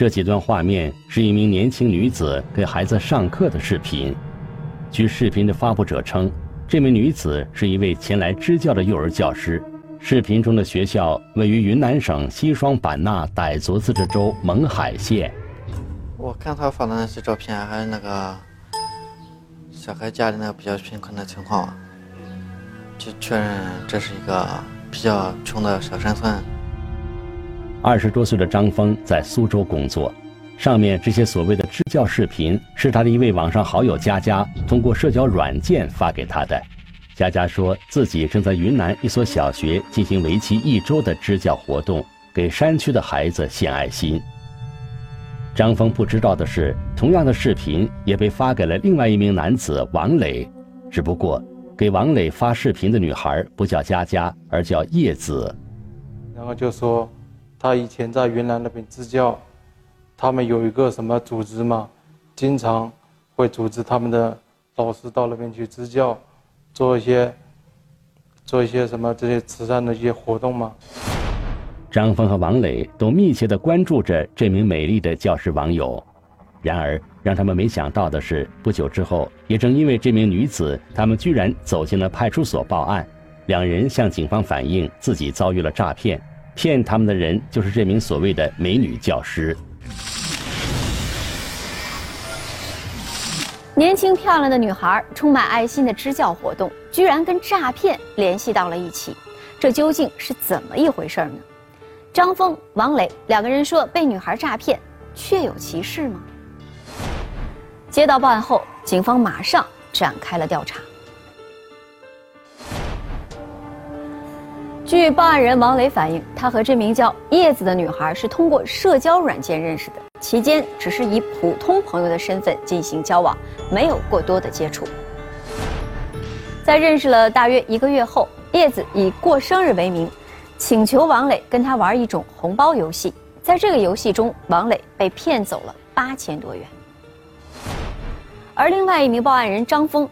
这几段画面是一名年轻女子给孩子上课的视频。据视频的发布者称，这名女子是一位前来支教的幼儿教师。视频中的学校位于云南省西双版纳傣族自治州勐海县。我看他发的那些照片，还有那个小孩家里那个比较贫困的情况，就确认这是一个比较穷的小山村。二十多岁的张峰在苏州工作，上面这些所谓的支教视频是他的一位网上好友佳佳通过社交软件发给他的。佳佳说自己正在云南一所小学进行为期一周的支教活动，给山区的孩子献爱心。张峰不知道的是，同样的视频也被发给了另外一名男子王磊，只不过给王磊发视频的女孩不叫佳佳，而叫叶子。然后就说。他以前在云南那边支教，他们有一个什么组织嘛，经常会组织他们的老师到那边去支教，做一些做一些什么这些慈善的一些活动嘛。张峰和王磊都密切地关注着这名美丽的教师网友，然而让他们没想到的是，不久之后，也正因为这名女子，他们居然走进了派出所报案，两人向警方反映自己遭遇了诈骗。骗他们的人就是这名所谓的美女教师。年轻漂亮的女孩，充满爱心的支教活动，居然跟诈骗联系到了一起，这究竟是怎么一回事呢？张峰、王磊两个人说被女孩诈骗，确有其事吗？接到报案后，警方马上展开了调查。据报案人王磊反映，他和这名叫叶子的女孩是通过社交软件认识的，期间只是以普通朋友的身份进行交往，没有过多的接触。在认识了大约一个月后，叶子以过生日为名，请求王磊跟他玩一种红包游戏，在这个游戏中，王磊被骗走了八千多元。而另外一名报案人张峰。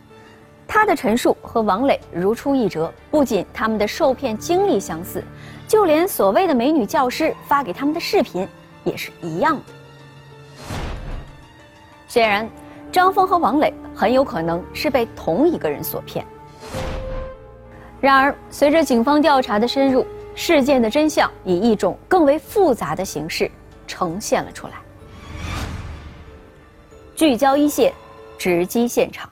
他的陈述和王磊如出一辙，不仅他们的受骗经历相似，就连所谓的美女教师发给他们的视频也是一样的。显然，张峰和王磊很有可能是被同一个人所骗。然而，随着警方调查的深入，事件的真相以一种更为复杂的形式呈现了出来。聚焦一线，直击现场。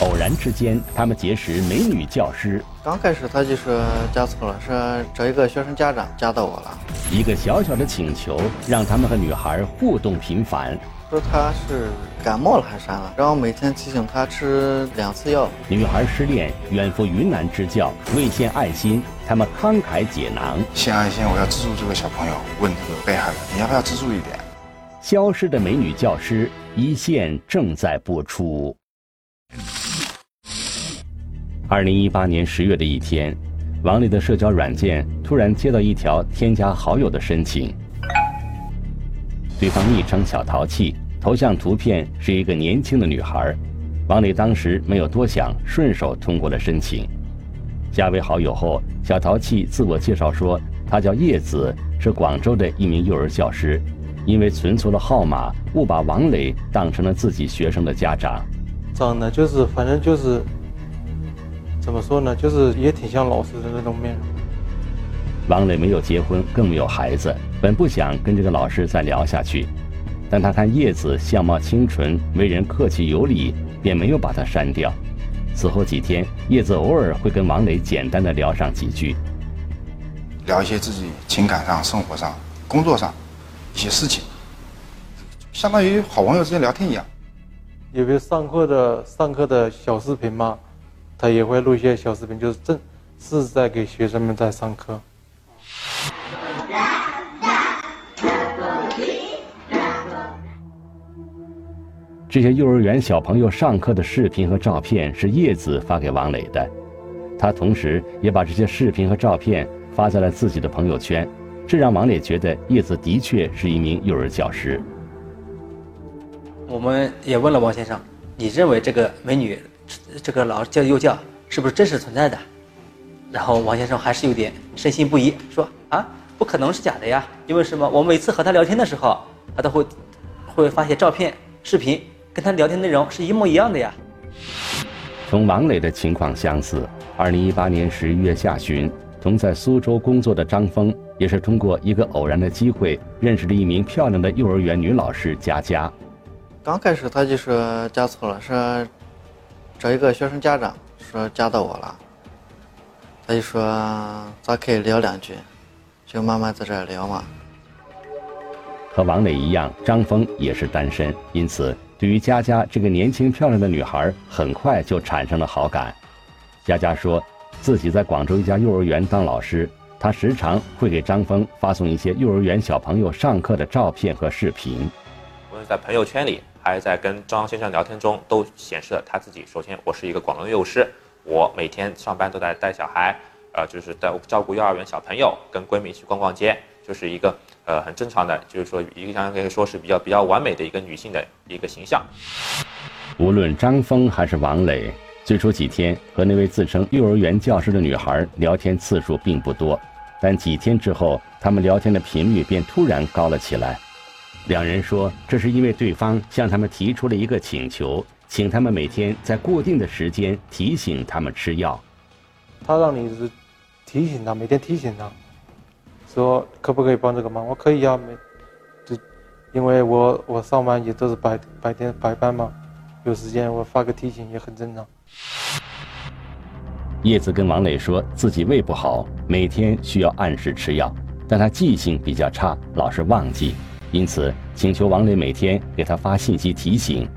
偶然之间，他们结识美女教师。刚开始他就说加错了，说找一个学生家长加到我了。一个小小的请求，让他们和女孩互动频繁。说他是感冒了还是啥了，然后每天提醒他吃两次药。女孩失恋，远赴云南支教，为献爱心，他们慷慨解囊。献爱心，我要资助这个小朋友。问这个被害人，你要不要资助一点？消失的美女教师一线正在播出。二零一八年十月的一天，王磊的社交软件突然接到一条添加好友的申请，对方昵称“小淘气”，头像图片是一个年轻的女孩。王磊当时没有多想，顺手通过了申请。加为好友后，小淘气自我介绍说，她叫叶子，是广州的一名幼儿教师，因为存错了号码，误把王磊当成了自己学生的家长。长得就是，反正就是。怎么说呢？就是也挺像老师的那种面容。王磊没有结婚，更没有孩子，本不想跟这个老师再聊下去，但他看叶子相貌清纯，为人客气有礼，便没有把他删掉。此后几天，叶子偶尔会跟王磊简单的聊上几句，聊一些自己情感上、生活上、工作上一些事情，相当于好朋友之间聊天一样。有个上课的上课的小视频吗？他也会录一些小视频，就是正是在给学生们在上课。这些幼儿园小朋友上课的视频和照片是叶子发给王磊的，他同时也把这些视频和照片发在了自己的朋友圈，这让王磊觉得叶子的确是一名幼儿教师。我们也问了王先生。你认为这个美女，这个老教幼教是不是真实存在的？然后王先生还是有点深信不疑，说啊，不可能是假的呀，因为什么？我每次和他聊天的时候，他都会会发些照片、视频，跟他聊天内容是一模一样的呀。同王磊的情况相似，二零一八年十一月下旬，同在苏州工作的张峰，也是通过一个偶然的机会，认识了一名漂亮的幼儿园女老师佳佳。刚开始他就说加错了，说找一个学生家长说加到我了，他就说咱可以聊两句，就慢慢在这聊嘛。和王磊一样，张峰也是单身，因此对于佳佳这个年轻漂亮的女孩，很快就产生了好感。佳佳说，自己在广州一家幼儿园当老师，她时常会给张峰发送一些幼儿园小朋友上课的照片和视频。无论在朋友圈里。还在跟张先生聊天中，都显示了他自己。首先，我是一个广东幼师，我每天上班都在带小孩，呃，就是在照顾幼儿园小朋友，跟闺蜜去逛逛街，就是一个呃很正常的，就是说一个相当于说是比较比较完美的一个女性的一个形象。无论张峰还是王磊，最初几天和那位自称幼儿园教师的女孩聊天次数并不多，但几天之后，他们聊天的频率便突然高了起来。两人说，这是因为对方向他们提出了一个请求，请他们每天在固定的时间提醒他们吃药。他让你是提醒他，每天提醒他，说可不可以帮这个忙？我可以啊，每就因为我我上班也都是白白天白班嘛，有时间我发个提醒也很正常。叶子跟王磊说自己胃不好，每天需要按时吃药，但他记性比较差，老是忘记。因此，请求王磊每天给他发信息提醒。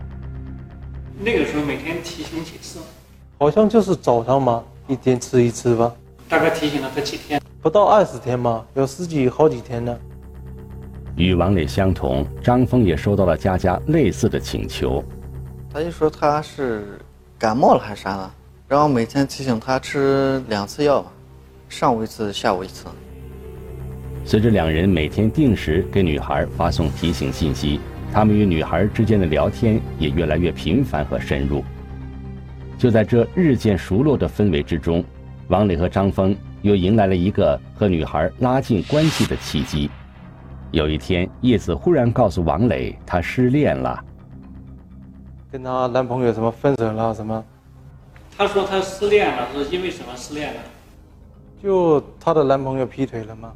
那个时候每天提醒几次？好像就是早上嘛，一天吃一次吧。大概提醒了他几天？不到二十天嘛，有十几好几天呢。与王磊相同，张峰也收到了佳佳类似的请求。他就说他是感冒了还是啥了，然后每天提醒他吃两次药，上午一次，下午一次。随着两人每天定时给女孩发送提醒信息，他们与女孩之间的聊天也越来越频繁和深入。就在这日渐熟络的氛围之中，王磊和张峰又迎来了一个和女孩拉近关系的契机。有一天，叶子忽然告诉王磊，她失恋了，跟她男朋友什么分手了什么。她说她失恋了，是因为什么失恋了？就她的男朋友劈腿了吗？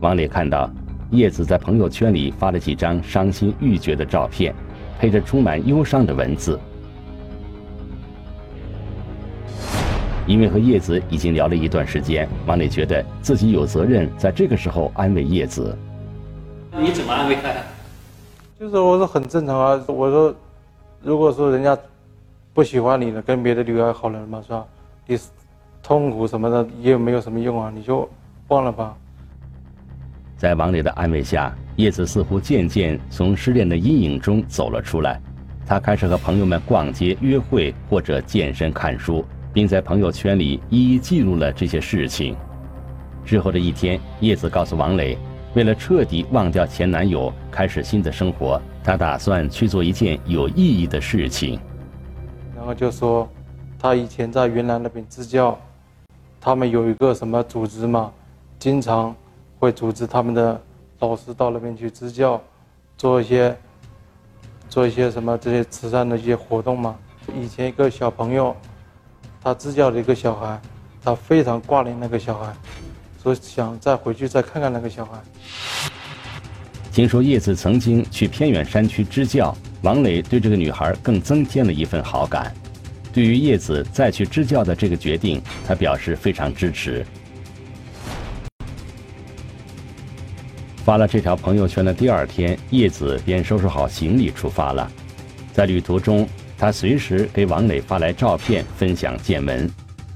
王磊看到叶子在朋友圈里发了几张伤心欲绝的照片，配着充满忧伤的文字。因为和叶子已经聊了一段时间，王磊觉得自己有责任在这个时候安慰叶子。你怎么安慰他的？就是我说很正常啊，我说，如果说人家不喜欢你了，跟别的女孩好了嘛，是吧？你痛苦什么的也没有什么用啊，你就忘了吧。在王磊的安慰下，叶子似乎渐渐从失恋的阴影中走了出来。她开始和朋友们逛街、约会或者健身、看书，并在朋友圈里一一记录了这些事情。之后的一天，叶子告诉王磊，为了彻底忘掉前男友，开始新的生活，她打算去做一件有意义的事情。然后就说，她以前在云南那边支教，他们有一个什么组织嘛，经常。会组织他们的老师到那边去支教，做一些做一些什么这些慈善的一些活动嘛。以前一个小朋友，他支教的一个小孩，他非常挂念那个小孩，说想再回去再看看那个小孩。听说叶子曾经去偏远山区支教，王磊对这个女孩更增添了一份好感。对于叶子再去支教的这个决定，他表示非常支持。发了这条朋友圈的第二天，叶子便收拾好行李出发了。在旅途中，他随时给王磊发来照片，分享见闻。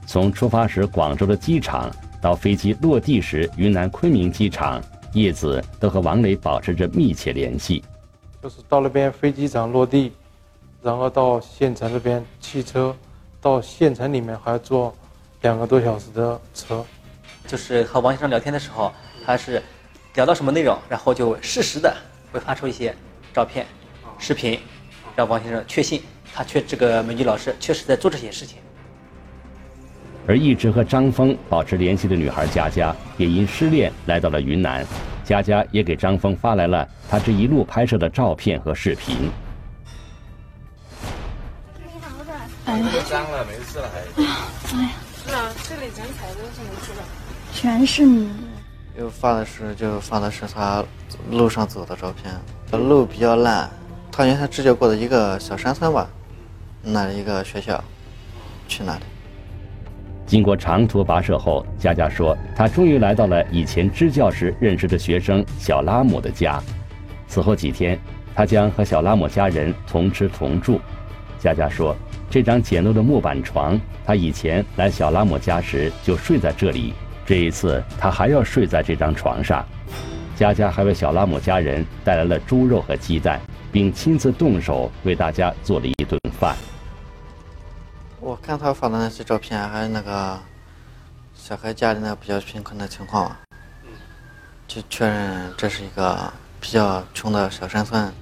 从出发时广州的机场到飞机落地时云南昆明机场，叶子都和王磊保持着密切联系。就是到那边飞机场落地，然后到县城这边汽车，到县城里面还要坐两个多小时的车。就是和王先生聊天的时候，他是。聊到什么内容，然后就适时的会发出一些照片、视频，让王先生确信他确这个美女老师确实在做这些事情。而一直和张峰保持联系的女孩佳佳，也因失恋来到了云南。佳佳也给张峰发来了她这一路拍摄的照片和视频。哎呀，脏了，没事了还。哎呀，是啊，这里整彩都是没事的。全是你。又发的是就发的是他路上走的照片，路比较烂，他原先支教过的一个小山村吧，那一个学校，去那里。经过长途跋涉后，佳佳说，她终于来到了以前支教时认识的学生小拉姆的家。此后几天，她将和小拉姆家人同吃同住。佳佳说，这张简陋的木板床，他以前来小拉姆家时就睡在这里。这一次，他还要睡在这张床上。佳佳还为小拉姆家人带来了猪肉和鸡蛋，并亲自动手为大家做了一顿饭。我看他发的那些照片，还有那个小孩家里那比较贫困的情况，就确认这是一个比较穷的小山村。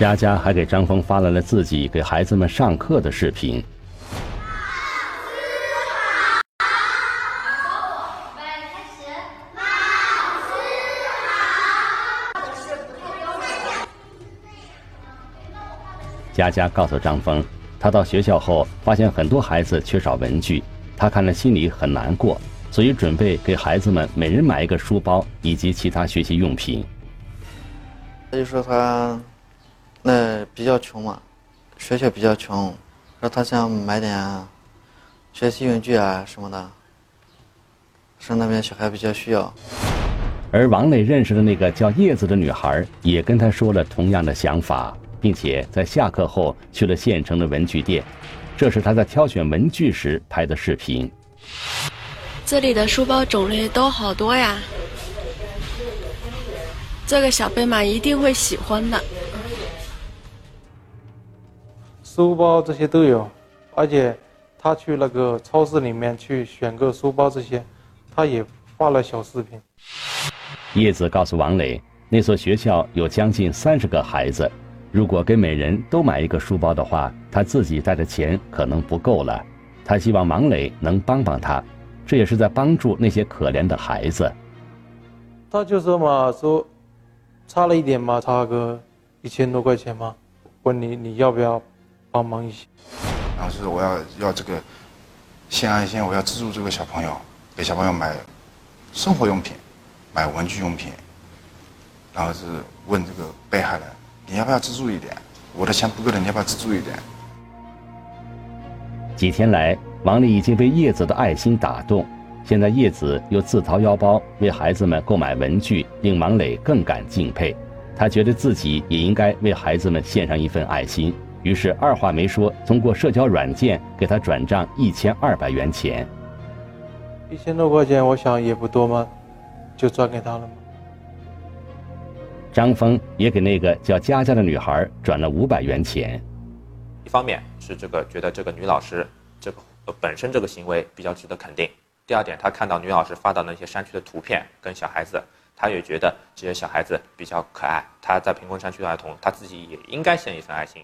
佳佳还给张峰发来了自己给孩子们上课的视频。佳佳告诉张峰。他到学校后，发现很多孩子缺少文具，他看了心里很难过，所以准备给孩子们每人买一个书包以及其他学习用品。他就说他那比较穷嘛，学校比较穷，说他想买点学习用具啊什么的，说那边小孩比较需要。而王磊认识的那个叫叶子的女孩，也跟他说了同样的想法。并且在下课后去了县城的文具店，这是他在挑选文具时拍的视频。这里的书包种类都好多呀，这个小贝玛一定会喜欢的。书包这些都有，而且他去那个超市里面去选购书包这些，他也发了小视频。叶子告诉王磊，那所学校有将近三十个孩子。如果给每人都买一个书包的话，他自己带的钱可能不够了。他希望王磊能帮帮他，这也是在帮助那些可怜的孩子。他就说嘛，说差了一点嘛，差个一千多块钱嘛，问你你要不要帮忙一些？然后就是我要要这个献爱心，我要资助这个小朋友，给小朋友买生活用品，买文具用品，然后是问这个被害人。你要不要资助一点？我的钱不够了，你要不要资助一点？几天来，王丽已经被叶子的爱心打动，现在叶子又自掏腰包为孩子们购买文具，令王磊更感敬佩。他觉得自己也应该为孩子们献上一份爱心，于是二话没说，通过社交软件给他转账一千二百元钱。一千多块钱，我想也不多嘛，就转给他了吗。张峰也给那个叫佳佳的女孩转了五百元钱。一方面是这个觉得这个女老师这个本身这个行为比较值得肯定。第二点，他看到女老师发的那些山区的图片跟小孩子，他也觉得这些小孩子比较可爱。他在贫困山区的儿童，他自己也应该献一份爱心。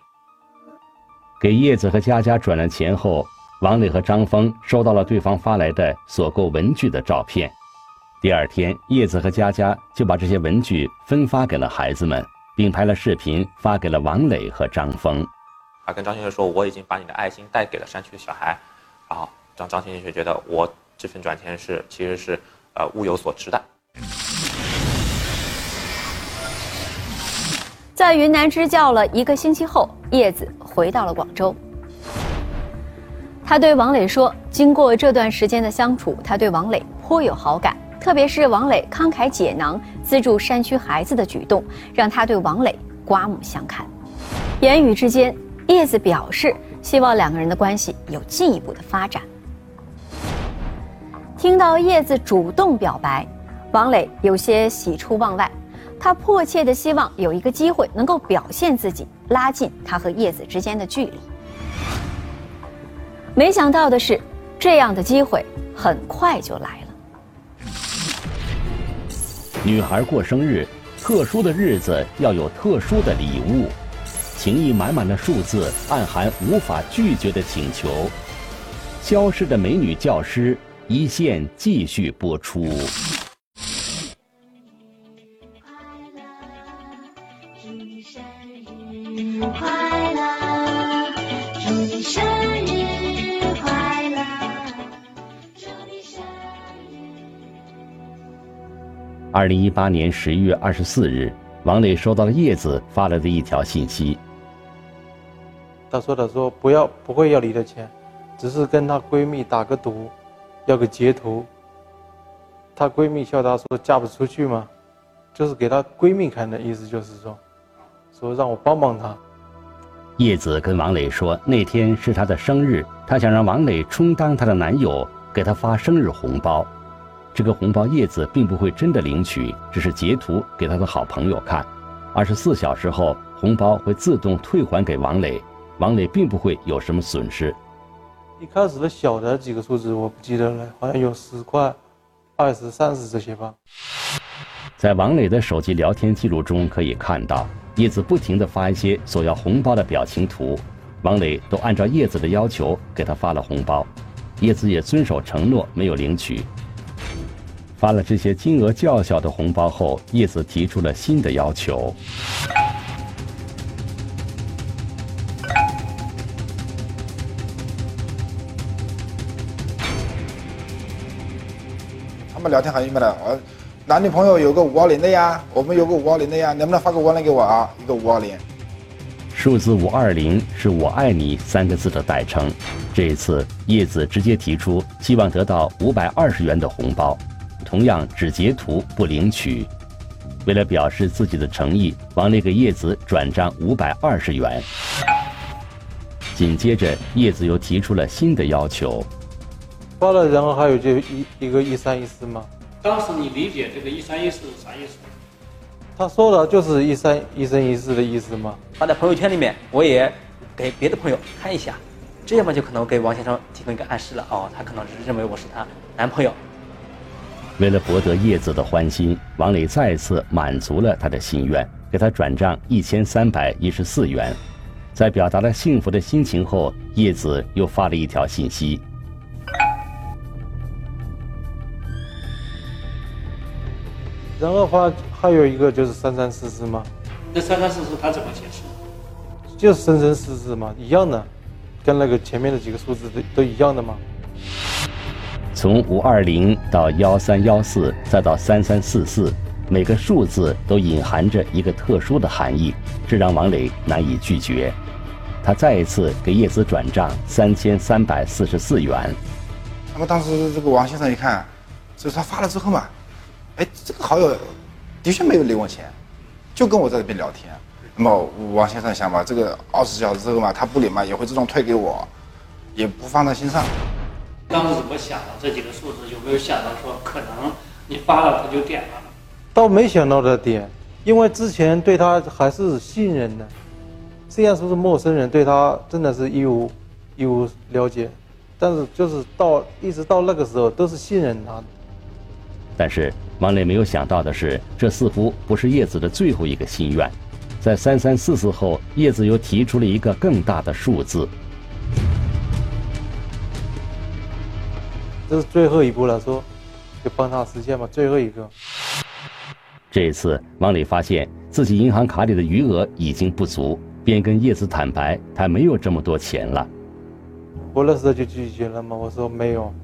给叶子和佳佳转了钱后，王磊和张峰收到了对方发来的所购文具的照片。第二天，叶子和佳佳就把这些文具分发给了孩子们，并拍了视频发给了王磊和张峰。他跟张先生说：“我已经把你的爱心带给了山区的小孩。”然后张张先生觉得我这份转钱是其实是呃物有所值的。在云南支教了一个星期后，叶子回到了广州。他对王磊说：“经过这段时间的相处，他对王磊颇有好感。”特别是王磊慷慨解囊资助山区孩子的举动，让他对王磊刮目相看。言语之间，叶子表示希望两个人的关系有进一步的发展。听到叶子主动表白，王磊有些喜出望外，他迫切的希望有一个机会能够表现自己，拉近他和叶子之间的距离。没想到的是，这样的机会很快就来了。女孩过生日，特殊的日子要有特殊的礼物，情意满满的数字暗含无法拒绝的请求。消失的美女教师一线继续播出。日快乐，祝你生日快乐，祝你生二零一八年十一月二十四日，王磊收到了叶子发来的一条信息。她说：“他说不要，不会要你的钱，只是跟她闺蜜打个赌，要个截图。她闺蜜笑她说嫁不出去吗，就是给她闺蜜看的意思，就是说，说让我帮帮她。叶子跟王磊说，那天是她的生日，她想让王磊充当她的男友，给她发生日红包。这个红包叶子并不会真的领取，只是截图给她的好朋友看。二十四小时后，红包会自动退还给王磊，王磊并不会有什么损失。一开始的小的几个数字我不记得了，好像有十块、二十、三十这些吧。在王磊的手机聊天记录中可以看到，叶子不停地发一些索要红包的表情图，王磊都按照叶子的要求给他发了红包，叶子也遵守承诺没有领取。发了这些金额较小的红包后，叶子提出了新的要求。他们聊天很郁闷的，我男女朋友有个五二零的呀，我们有个五二零的呀，能不能发个五二零给我啊？一个五二零。数字五二零是我爱你三个字的代称。这一次，叶子直接提出希望得到五百二十元的红包，同样只截图不领取。为了表示自己的诚意，王磊给叶子转账五百二十元。紧接着，叶子又提出了新的要求。发了，然后还有就一一个一三一四嘛。当时你理解这个一三一四是啥意思？他说的就是一三一生一世的意思吗。发在朋友圈里面，我也给别的朋友看一下，这样嘛就可能给王先生提供一个暗示了。哦，他可能是认为我是他男朋友。为了博得叶子的欢心，王磊再次满足了他的心愿，给他转账一千三百一十四元。在表达了幸福的心情后，叶子又发了一条信息。然后话还有一个就是三三四四嘛，那三三四四它怎么解释？就是生生世世嘛，一样的，跟那个前面的几个数字都都一样的吗。从五二零到幺三幺四，再到三三四四，每个数字都隐含着一个特殊的含义，这让王磊难以拒绝。他再一次给叶子转账三千三百四十四元。那么当时这个王先生一看，就是他发了之后嘛，哎，这个好友的确没有领我钱，就跟我在这边聊天。那么王先生想吧，这个二十小时之后嘛，他不领嘛，也会自动退给我，也不放在心上。当时怎么想的？这几个数字有没有想到说可能你发了他就点了？倒没想到他点，因为之前对他还是信任的，虽然说是陌生人，对他真的是一无一无了解，但是就是到一直到那个时候都是信任他的。但是王磊没有想到的是，这似乎不是叶子的最后一个心愿。在三三四四后，叶子又提出了一个更大的数字。这是最后一步了，说就帮他实现吧，最后一个。这一次，王磊发现自己银行卡里的余额已经不足，便跟叶子坦白，他没有这么多钱了。我那时候就拒绝了嘛，我说没有，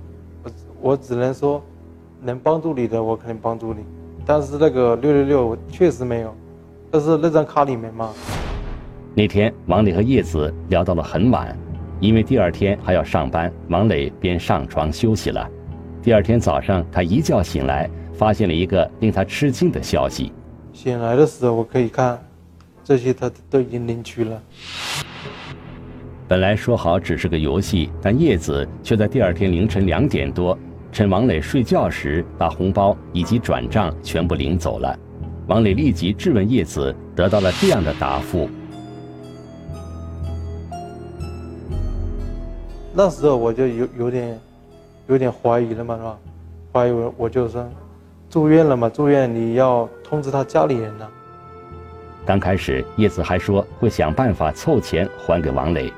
我我只能说能帮助你的，我肯定帮助你。但是那个六六六确实没有，但是那张卡里面嘛。那天，王磊和叶子聊到了很晚，因为第二天还要上班，王磊便上床休息了。第二天早上，他一觉醒来，发现了一个令他吃惊的消息。醒来的时候，我可以看，这些他都已经领取了。本来说好只是个游戏，但叶子却在第二天凌晨两点多，趁王磊睡觉时，把红包以及转账全部领走了。王磊立即质问叶子，得到了这样的答复。那时候我就有有点，有点怀疑了嘛，是吧？怀疑我我就说，住院了嘛，住院你要通知他家里人呢。刚开始，叶子还说会想办法凑钱还给王磊，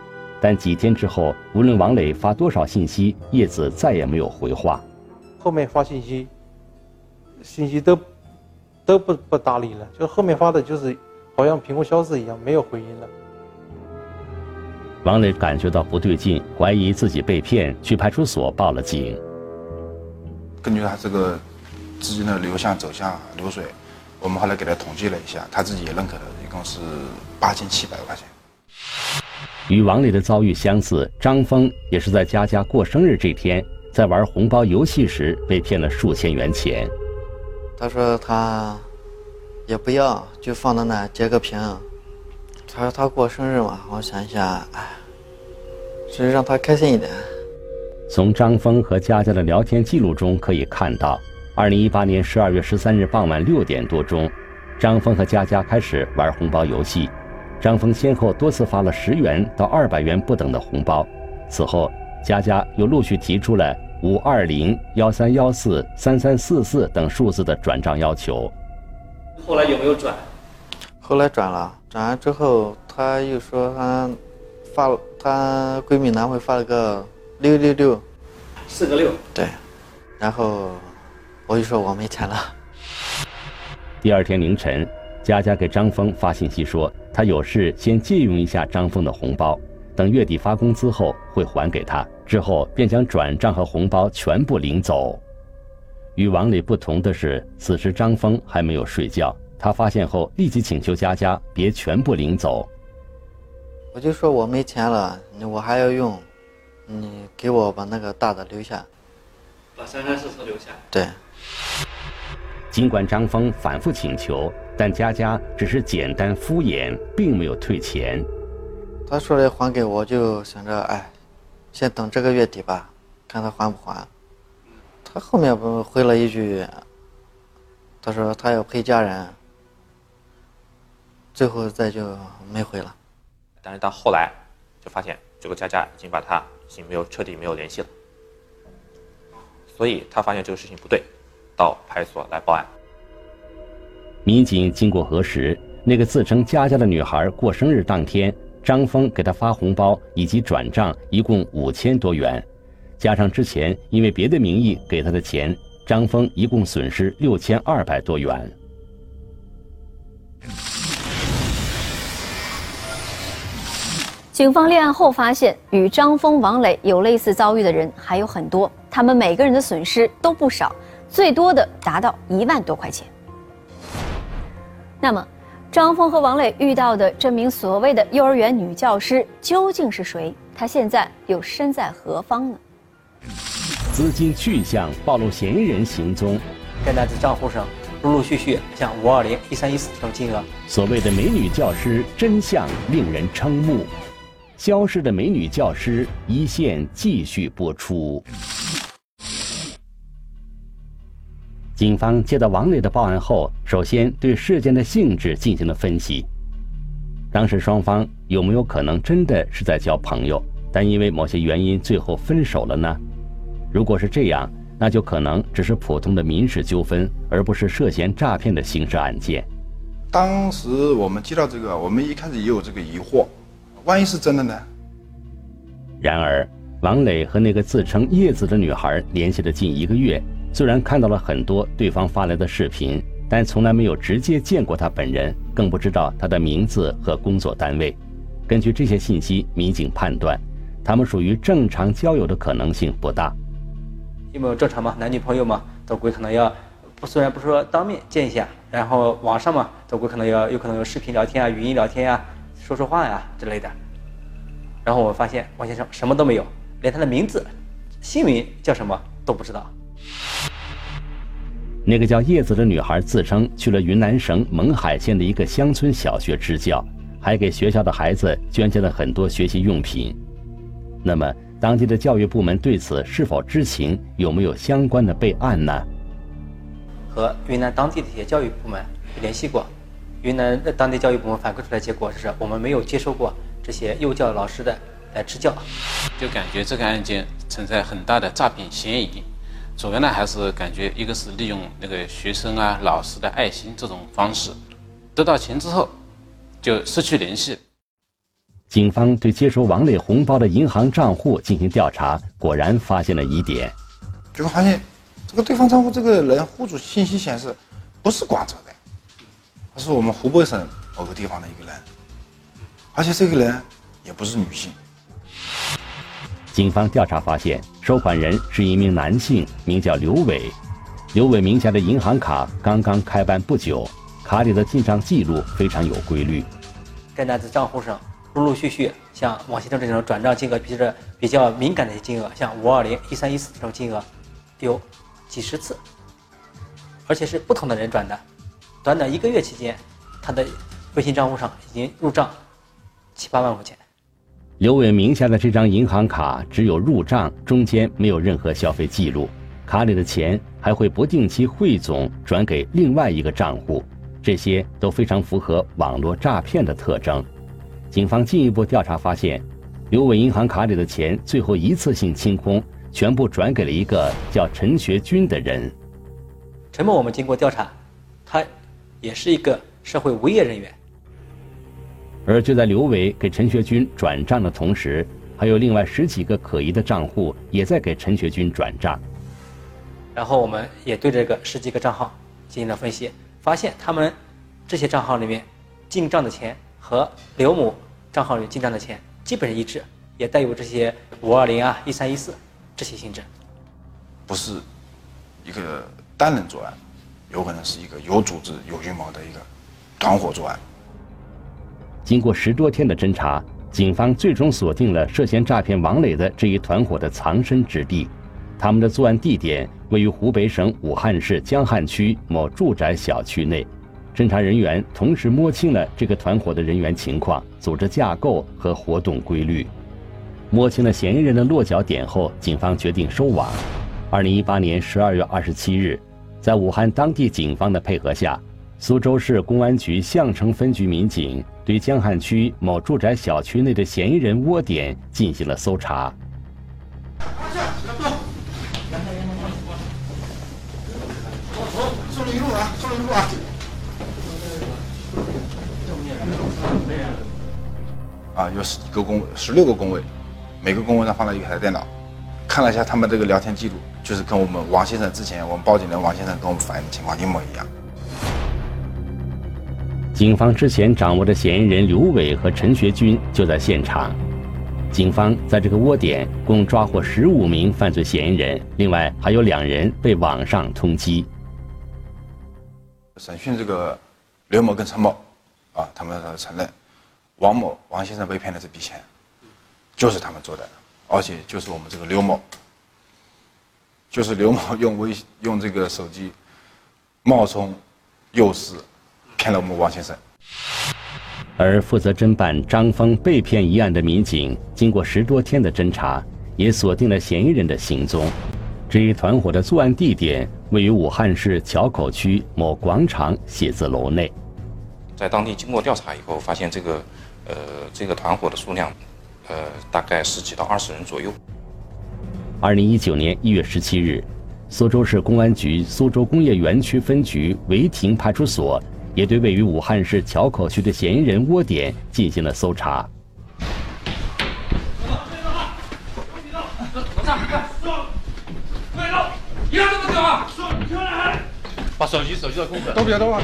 但几天之后，无论王磊发多少信息，叶子再也没有回话。后面发信息，信息都都不不搭理了，就后面发的就是好像凭空消失一样，没有回音了。王磊感觉到不对劲，怀疑自己被骗，去派出所报了警。根据他这个资金的流向、走向、流水，我们后来给他统计了一下，他自己也认可了，一共是八千七百块钱。与王磊的遭遇相似，张峰也是在佳佳过生日这天，在玩红包游戏时被骗了数千元钱。他说他也不要，就放到那截个屏。他说他过生日嘛，我想一下，哎，是让他开心一点。从张峰和佳佳的聊天记录中可以看到，二零一八年十二月十三日傍晚六点多钟，张峰和佳佳开始玩红包游戏。张峰先后多次发了十元到二百元不等的红包，此后佳佳又陆续提出了五二零、幺三幺四、三三四四等数字的转账要求。后来有没有转？后来转了，转完之后她又说她发了，他闺蜜男会发了个六六六，四个六。对，然后我就说我没钱了。第二天凌晨，佳佳给张峰发信息说，她有事先借用一下张峰的红包，等月底发工资后会还给他。之后便将转账和红包全部领走。与王磊不同的是，此时张峰还没有睡觉。他发现后立即请求佳佳别全部领走。我就说我没钱了，我还要用，你给我把那个大的留下。把三三四四留下。对。尽管张峰反复请求，但佳佳只是简单敷衍，并没有退钱。他说的还给我，就想着哎，先等这个月底吧，看他还不还。他后面不回了一句，他说他要陪家人。最后再就没回了。但是到后来，就发现这个佳佳已经把他已经没有彻底没有联系了。所以他发现这个事情不对，到派出所来报案。民警经过核实，那个自称佳佳的女孩过生日当天，张峰给她发红包以及转账一共五千多元，加上之前因为别的名义给她的钱，张峰一共损失六千二百多元。警方立案后发现，与张峰、王磊有类似遭遇的人还有很多，他们每个人的损失都不少，最多的达到一万多块钱。那么，张峰和王磊遇到的这名所谓的幼儿园女教师究竟是谁？她现在又身在何方呢？资金去向暴露嫌疑人行踪，该男子账户上陆陆续续像五二零、一三一四这种金额。所谓的美女教师真相令人瞠目。消失的美女教师一线继续播出。警方接到王磊的报案后，首先对事件的性质进行了分析。当时双方有没有可能真的是在交朋友，但因为某些原因最后分手了呢？如果是这样，那就可能只是普通的民事纠纷，而不是涉嫌诈骗的刑事案件。当时我们接到这个，我们一开始也有这个疑惑。万一是真的呢？然而，王磊和那个自称叶子的女孩联系了近一个月，虽然看到了很多对方发来的视频，但从来没有直接见过他本人，更不知道他的名字和工作单位。根据这些信息，民警判断，他们属于正常交友的可能性不大。有没有正常嘛？男女朋友嘛，都归可能要，不虽然不说当面见一下，然后网上嘛，都归可能要有可能有视频聊天啊、语音聊天呀。说说话呀之类的，然后我发现王先生什么都没有，连他的名字、姓名叫什么都不知道。那个叫叶子的女孩自称去了云南省勐海县的一个乡村小学支教，还给学校的孩子捐献了很多学习用品。那么，当地的教育部门对此是否知情？有没有相关的备案呢？和云南当地的一些教育部门联系过。云南的当地教育部门反馈出来结果是我们没有接受过这些幼教老师的来支教，就感觉这个案件存在很大的诈骗嫌疑，主要呢还是感觉一个是利用那个学生啊、老师的爱心这种方式，得到钱之后就失去联系。警方对接收王磊红包的银行账户进行调查，果然发现了疑点。结果发现，这个对方账户这个人户主信息显示不是广州的，他是我们湖北省某个地方的一个人，而且这个人也不是女性。警方调查发现，收款人是一名男性，名叫刘伟。刘伟名下的银行卡刚刚开办不久，卡里的进账记录非常有规律。该男子账户上。陆陆续续像王先生这种转账金额，比较比较敏感的金额，像五二零、一三一四这种金额，有几十次，而且是不同的人转的。短短一个月期间，他的微信账户上已经入账七八万块钱。刘伟名下的这张银行卡只有入账，中间没有任何消费记录，卡里的钱还会不定期汇总转给另外一个账户，这些都非常符合网络诈骗的特征。警方进一步调查发现，刘伟银行卡里的钱最后一次性清空，全部转给了一个叫陈学军的人。陈某，我们经过调查，他也是一个社会无业人员。而就在刘伟给陈学军转账的同时，还有另外十几个可疑的账户也在给陈学军转账。然后我们也对这个十几个账号进行了分析，发现他们这些账号里面进账的钱和刘某。账号里进账的钱基本上一致，也带有这些五二零啊、一三一四这些性质，不是一个单人作案，有可能是一个有组织、有预谋的一个团伙作案。经过十多天的侦查，警方最终锁定了涉嫌诈骗王磊的这一团伙的藏身之地，他们的作案地点位于湖北省武汉市江汉区某住宅小区内。侦查人员同时摸清了这个团伙的人员情况、组织架构和活动规律。摸清了嫌疑人的落脚点后，警方决定收网。二零一八年十二月二十七日，在武汉当地警方的配合下，苏州市公安局相城分局民警对江汉区某住宅小区内的嫌疑人窝点进行了搜查。送了一路啊！送了一路啊！啊，有十几个工，十六个工位，每个工位上放了一台电脑。看了一下他们这个聊天记录，就是跟我们王先生之前我们报警的王先生跟我们反映的情况一模一样。警方之前掌握的嫌疑人刘伟和陈学军就在现场。警方在这个窝点共抓获十五名犯罪嫌疑人，另外还有两人被网上通缉。审讯这个刘某跟陈某，啊，他们承认。王某、王先生被骗的这笔钱，就是他们做的，而且就是我们这个刘某，就是刘某用微用这个手机冒充幼师，骗了我们王先生。而负责侦办张峰被骗一案的民警，经过十多天的侦查，也锁定了嫌疑人的行踪。这一团伙的作案地点位于武汉市硚口区某广场写字楼内。在当地经过调查以后，发现这个。呃，这个团伙的数量，呃，大概十几到二十人左右。二零一九年一月十七日，苏州市公安局苏州工业园区分局违亭派出所也对位于武汉市硚口区的嫌疑人窝点进行了搜查。把手机手机的空都别动啊！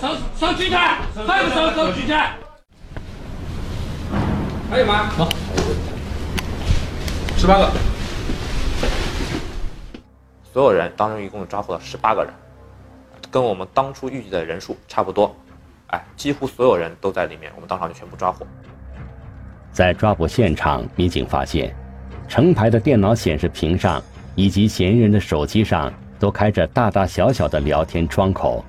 上上举起来，还有手手举起来。还有吗？十八个。所有人当中一共抓获了十八个人，跟我们当初预计的人数差不多。哎，几乎所有人都在里面，我们当场就全部抓获。在抓捕现场，民警发现，成排的电脑显示屏上以及嫌疑人的手机上都开着大大小小的聊天窗口，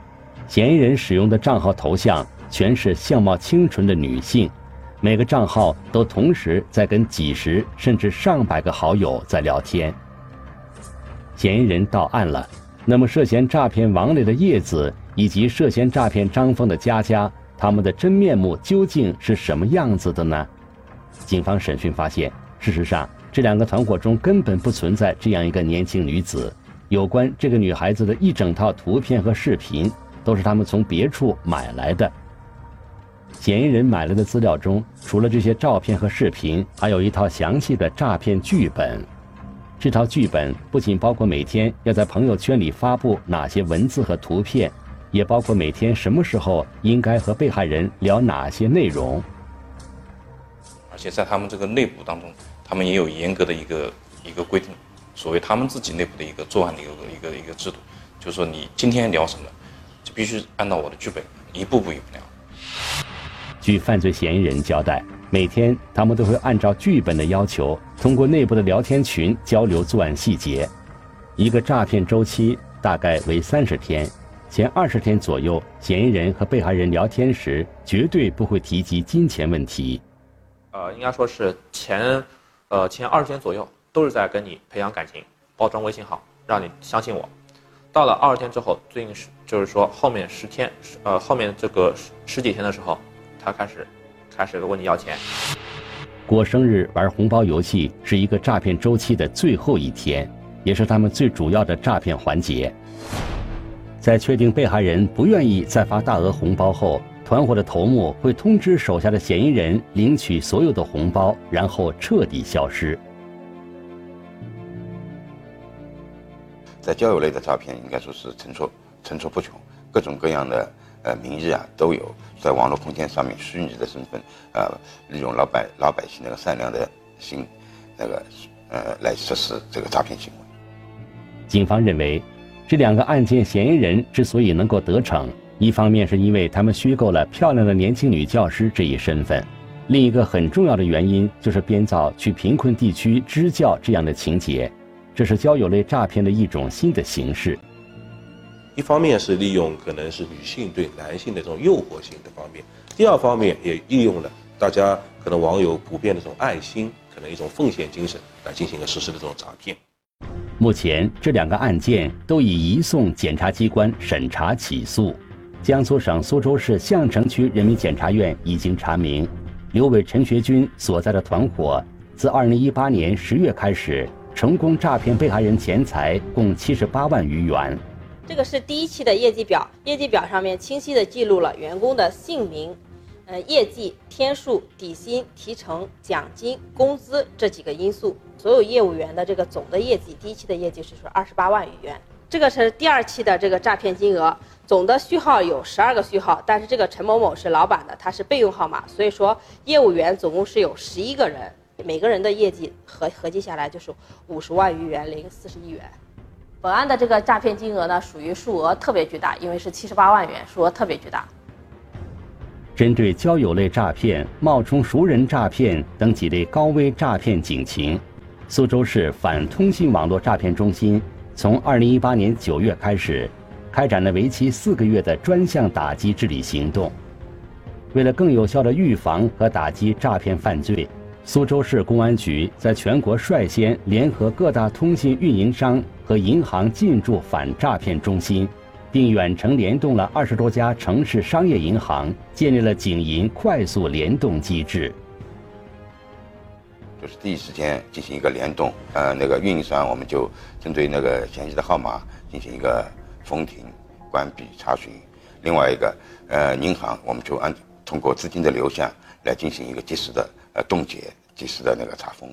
嫌疑人使用的账号头像全是相貌清纯的女性。每个账号都同时在跟几十甚至上百个好友在聊天。嫌疑人到案了，那么涉嫌诈骗王磊的叶子以及涉嫌诈骗张峰的佳佳，他们的真面目究竟是什么样子的呢？警方审讯发现，事实上这两个团伙中根本不存在这样一个年轻女子，有关这个女孩子的一整套图片和视频，都是他们从别处买来的。嫌疑人买来的资料中，除了这些照片和视频，还有一套详细的诈骗剧本。这套剧本不仅包括每天要在朋友圈里发布哪些文字和图片，也包括每天什么时候应该和被害人聊哪些内容。而且在他们这个内部当中，他们也有严格的一个一个规定，所谓他们自己内部的一个作案的一个一个一个制度，就是说你今天聊什么，就必须按照我的剧本一步步一步聊。据犯罪嫌疑人交代，每天他们都会按照剧本的要求，通过内部的聊天群交流作案细节。一个诈骗周期大概为三十天，前二十天左右，嫌疑人和被害人聊天时绝对不会提及金钱问题。呃，应该说是前，呃前二十天左右都是在跟你培养感情，包装微信号，让你相信我。到了二十天之后，最近是就是说后面十天，呃后面这个十十几天的时候。他开始，开始问你要钱。过生日玩红包游戏是一个诈骗周期的最后一天，也是他们最主要的诈骗环节。在确定被害人不愿意再发大额红包后，团伙的头目会通知手下的嫌疑人领取所有的红包，然后彻底消失。在交友类的诈骗，应该说是层出层出不穷，各种各样的。呃，名义啊都有，在网络空间上面虚拟的身份，呃，利用老百老百姓那个善良的心，那个呃来实施这个诈骗行为。警方认为，这两个案件嫌疑人之所以能够得逞，一方面是因为他们虚构了漂亮的年轻女教师这一身份，另一个很重要的原因就是编造去贫困地区支教这样的情节，这是交友类诈骗的一种新的形式。一方面是利用可能是女性对男性的这种诱惑性的方面，第二方面也利用了大家可能网友普遍的这种爱心，可能一种奉献精神来进行一个实施的这种诈骗。目前这两个案件都已移送检察机关审查起诉。江苏省苏州市相城区人民检察院已经查明，刘伟、陈学军所在的团伙自2018年10月开始，成功诈骗被害人钱财共78万余元。这个是第一期的业绩表，业绩表上面清晰的记录了员工的姓名、呃业绩、天数、底薪、提成、奖金、工资这几个因素。所有业务员的这个总的业绩，第一期的业绩是说二十八万余元。这个是第二期的这个诈骗金额，总的序号有十二个序号，但是这个陈某某是老板的，他是备用号码，所以说业务员总共是有十一个人，每个人的业绩合合计下来就是五十万余元零四十亿元。本案的这个诈骗金额呢，属于数额特别巨大，因为是七十八万元，数额特别巨大。针对交友类诈骗、冒充熟人诈骗等几类高危诈骗警情，苏州市反通信网络诈骗中心从二零一八年九月开始，开展了为期四个月的专项打击治理行动。为了更有效的预防和打击诈骗犯罪。苏州市公安局在全国率先联合各大通信运营商和银行进驻反诈骗中心，并远程联动了二十多家城市商业银行，建立了警银快速联动机制。就是第一时间进行一个联动，呃，那个运营商我们就针对那个嫌疑的号码进行一个封停、关闭、查询；另外一个，呃，银行我们就按通过资金的流向来进行一个及时的。呃，冻结及时的那个查封。